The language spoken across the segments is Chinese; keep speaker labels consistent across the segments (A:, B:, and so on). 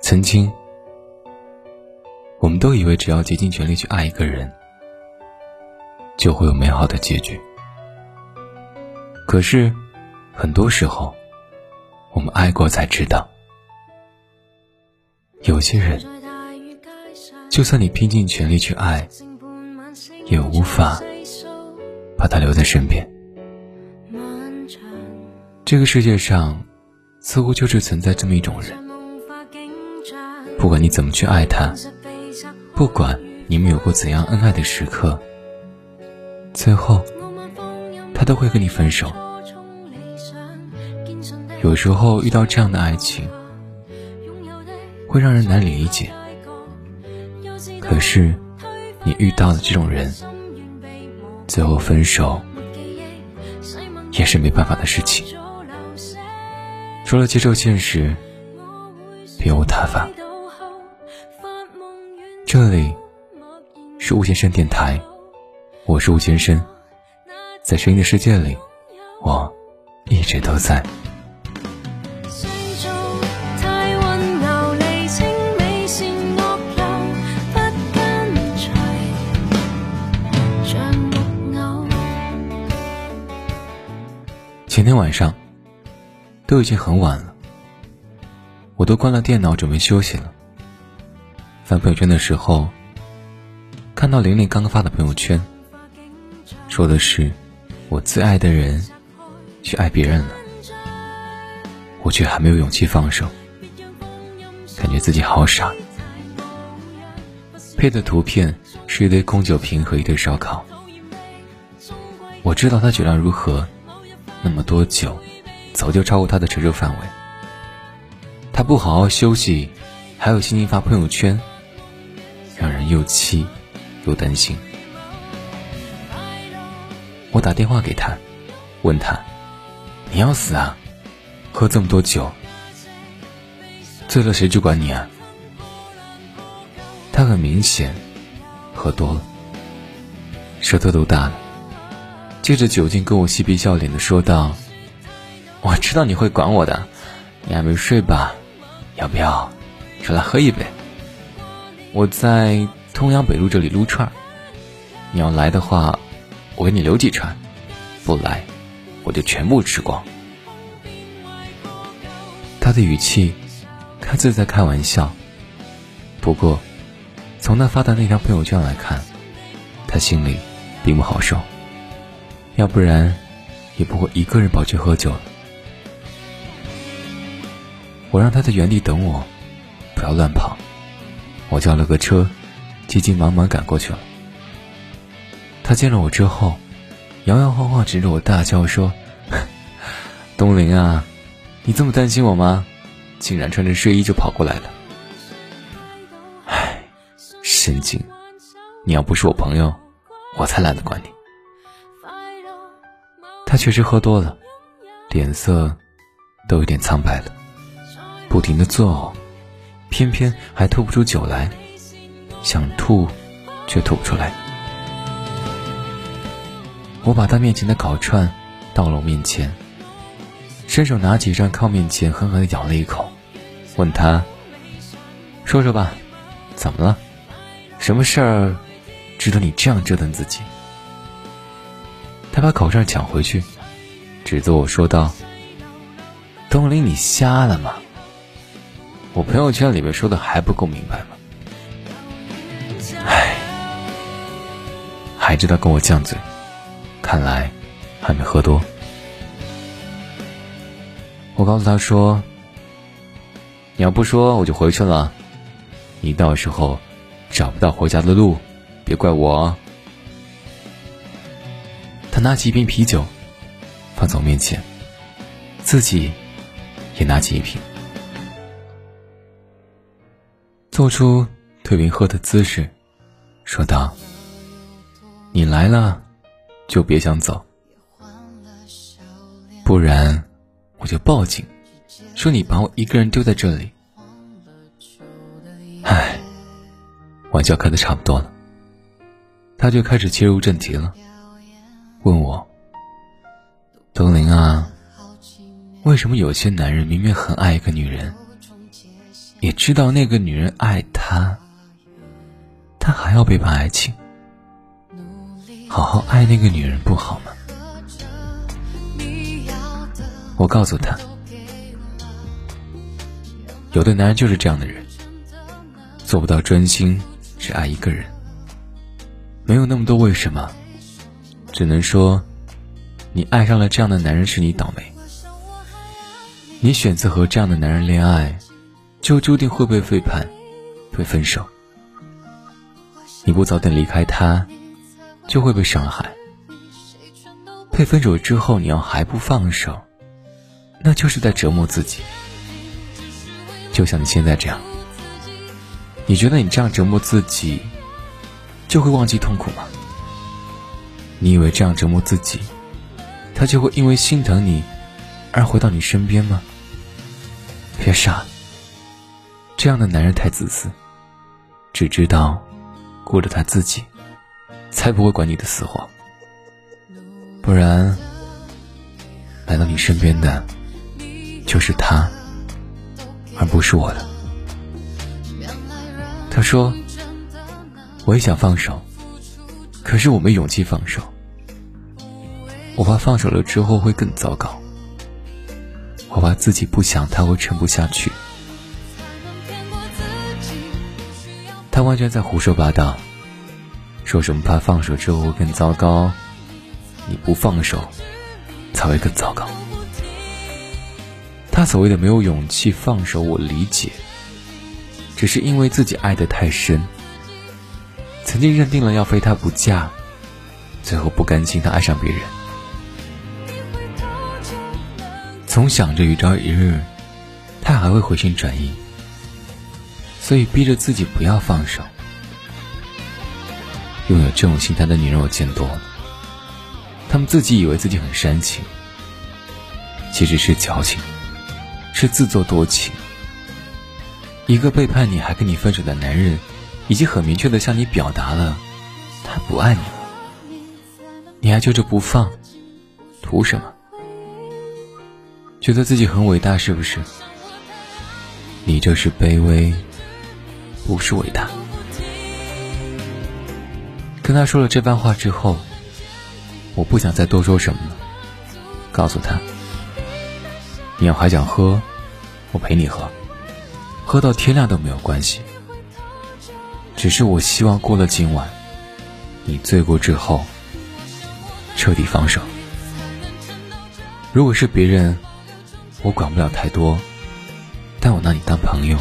A: 曾经，我们都以为只要竭尽全力去爱一个人，就会有美好的结局。可是，很多时候，我们爱过才知道，有些人，就算你拼尽全力去爱，也无法把他留在身边。这个世界上，似乎就是存在这么一种人。不管你怎么去爱他，不管你们有过怎样恩爱的时刻，最后他都会跟你分手。有时候遇到这样的爱情，会让人难理解。可是你遇到的这种人，最后分手也是没办法的事情。除了接受现实，别无他法。这里是吴先生电台，我是吴先生，在声音的世界里，我一直都在。前天晚上都已经很晚了，我都关了电脑，准备休息了。翻朋友圈的时候，看到玲玲刚刚发的朋友圈，说的是我最爱的人去爱别人了，我却还没有勇气放手，感觉自己好傻。配的图片是一堆空酒瓶和一堆烧烤，我知道他酒量如何，那么多酒，早就超过他的承受范围。他不好好休息，还有心情发朋友圈。让人又气又担心。我打电话给他，问他：“你要死啊？喝这么多酒，醉了谁去管你啊？”他很明显喝多了，舌头都大了，借着酒劲跟我嬉皮笑脸的说道：“我知道你会管我的，你还没睡吧？要不要出来喝一杯？”我在通阳北路这里撸串你要来的话，我给你留几串；不来，我就全部吃光。他的语气看似在开玩笑，不过从他发的那条朋友圈来看，他心里并不好受。要不然，也不会一个人跑去喝酒了。我让他在原地等我，不要乱跑。我叫了个车，急急忙忙赶过去了。他见了我之后，摇摇晃晃指着我大叫说：“ 东林啊，你这么担心我吗？竟然穿着睡衣就跑过来了！唉，神经！你要不是我朋友，我才懒得管你。”他确实喝多了，脸色都有点苍白了，不停的作呕。偏偏还吐不出酒来，想吐，却吐不出来。我把他面前的烤串倒了我面前，伸手拿起一张靠面前，狠狠的咬了一口，问他：“说说吧，怎么了？什么事儿值得你这样折腾自己？”他把烤串抢回去，指责我说道：“东林，你瞎了吗？”我朋友圈里面说的还不够明白吗？唉，还知道跟我犟嘴，看来还没喝多。我告诉他说：“你要不说，我就回去了。你到时候找不到回家的路，别怪我。”他拿起一瓶啤酒，放在我面前，自己也拿起一瓶。做出对林喝的姿势，说道：“你来了，就别想走，不然我就报警，说你把我一个人丢在这里。”唉，玩笑开的差不多了，他就开始切入正题了，问我：“东林啊，为什么有些男人明明很爱一个女人，也知道那个女人爱他，他还要背叛爱情？好好爱那个女人不好吗？我告诉他，有的男人就是这样的人，做不到专心只爱一个人，没有那么多为什么，只能说，你爱上了这样的男人是你倒霉。你选择和这样的男人恋爱，就注定会被背叛，被分手。你不早点离开他，就会被伤害。被分手之后，你要还不放手，那就是在折磨自己。就像你现在这样，你觉得你这样折磨自己，就会忘记痛苦吗？你以为这样折磨自己，他就会因为心疼你？而回到你身边吗？别傻，这样的男人太自私，只知道顾着他自己，才不会管你的死活。不然，来到你身边的就是他，而不是我的。他说：“我也想放手，可是我没勇气放手，我怕放手了之后会更糟糕。”我怕自己不想他会撑不下去。他完全在胡说八道，说什么怕放手之后更糟糕，你不放手才会更糟糕。他所谓的没有勇气放手，我理解，只是因为自己爱得太深，曾经认定了要非他不嫁，最后不甘心他爱上别人。总想着有朝一日，他还会回心转意，所以逼着自己不要放手。拥有这种心态的女人我见多了，她们自己以为自己很煽情，其实是矫情，是自作多情。一个背叛你还跟你分手的男人，已经很明确的向你表达了他不爱你了，你还揪着不放，图什么？觉得自己很伟大是不是？你这是卑微，不是伟大。跟他说了这番话之后，我不想再多说什么了。告诉他，你要还想喝，我陪你喝，喝到天亮都没有关系。只是我希望过了今晚，你醉过之后，彻底放手。如果是别人。我管不了太多，但我拿你当朋友。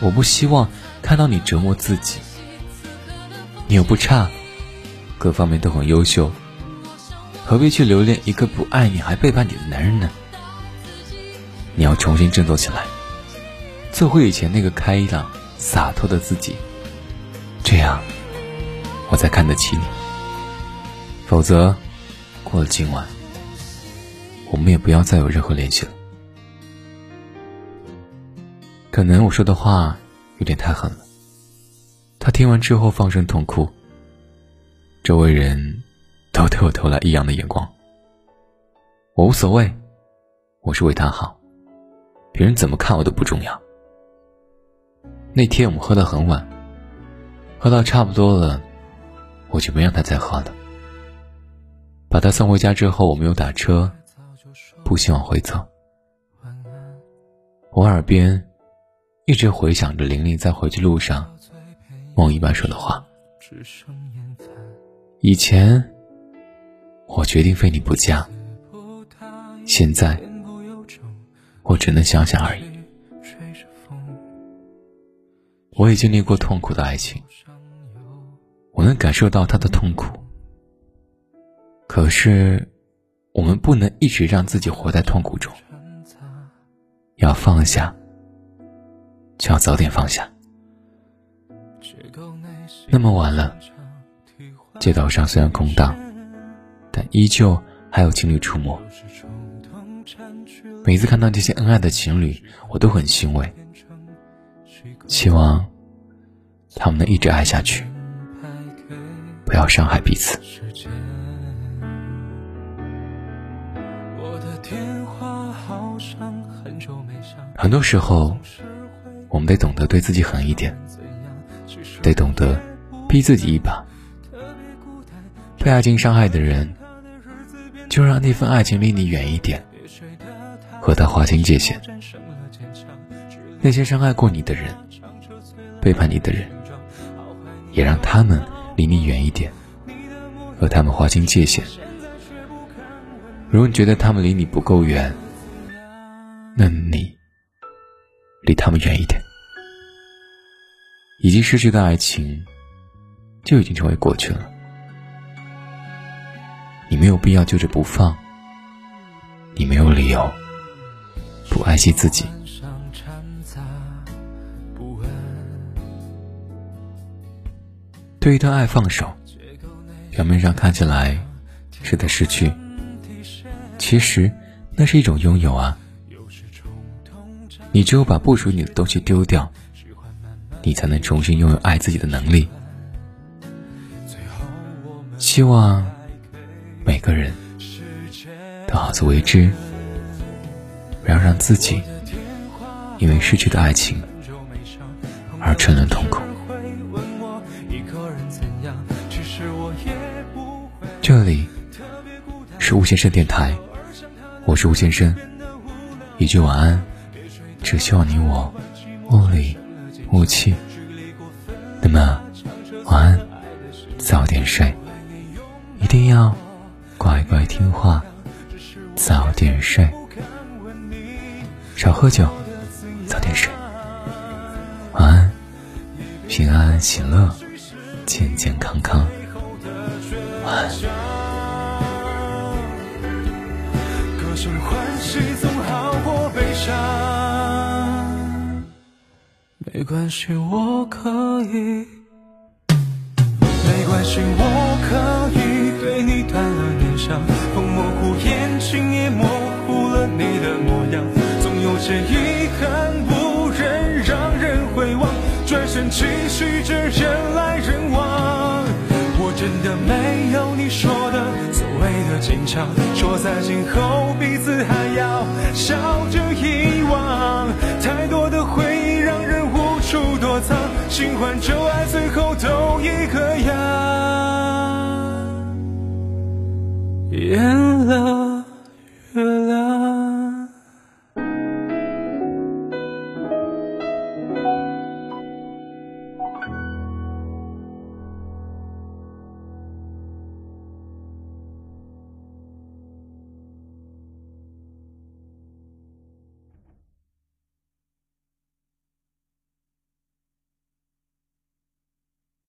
A: 我不希望看到你折磨自己。你又不差，各方面都很优秀，何必去留恋一个不爱你还背叛你的男人呢？你要重新振作起来，做回以前那个开朗洒脱的自己，这样我才看得起你。否则，过了今晚。我们也不要再有任何联系了。可能我说的话有点太狠了。他听完之后放声痛哭。周围人都对我投来异样的眼光。我无所谓，我是为他好，别人怎么看我都不重要。那天我们喝到很晚，喝到差不多了，我就没让他再喝了。把他送回家之后，我没有打车。不希往回走，我耳边一直回想着玲玲在回去路上梦一般说的话。以前我决定非你不嫁，现在我只能想想而已。我也经历过痛苦的爱情，我能感受到他的痛苦，可是。我们不能一直让自己活在痛苦中，要放下，就要早点放下。那么晚了，街道上虽然空荡，但依旧还有情侣出没。每次看到这些恩爱的情侣，我都很欣慰，希望他们能一直爱下去，不要伤害彼此。很多时候，我们得懂得对自己狠一点，得懂得逼自己一把。被爱情伤害的人，就让那份爱情离你远一点，和他划清界限。那些伤害过你的人，背叛你的人，也让他们离你远一点，和他们划清界限。如果你觉得他们离你不够远，那你离他们远一点。已经失去的爱情，就已经成为过去了。你没有必要揪着不放，你没有理由不爱惜自己。对一段爱放手，表面上看起来是在失去，其实那是一种拥有啊。你只有把不属于你的东西丢掉，你才能重新拥有爱自己的能力。希望。每个人都好自为之，不要让自己因为失去的爱情而沉沦痛苦。这里是吴先生电台，我是吴先生。一句晚安，只希望你我屋里雾气。那么晚安，早点睡，一定要。乖乖听话，早点睡，少喝酒，早点睡，晚安，平安喜乐，健健康康，晚安。没关系，我可以，没关系，我可以对你断了念想。风模糊眼睛，也模糊了你的模样。总有些遗憾不忍让人回望，转身继续着人来人往。我真的没有你说的所谓的坚强，说在今后彼此还要笑着遗新欢旧爱，最后都一个样。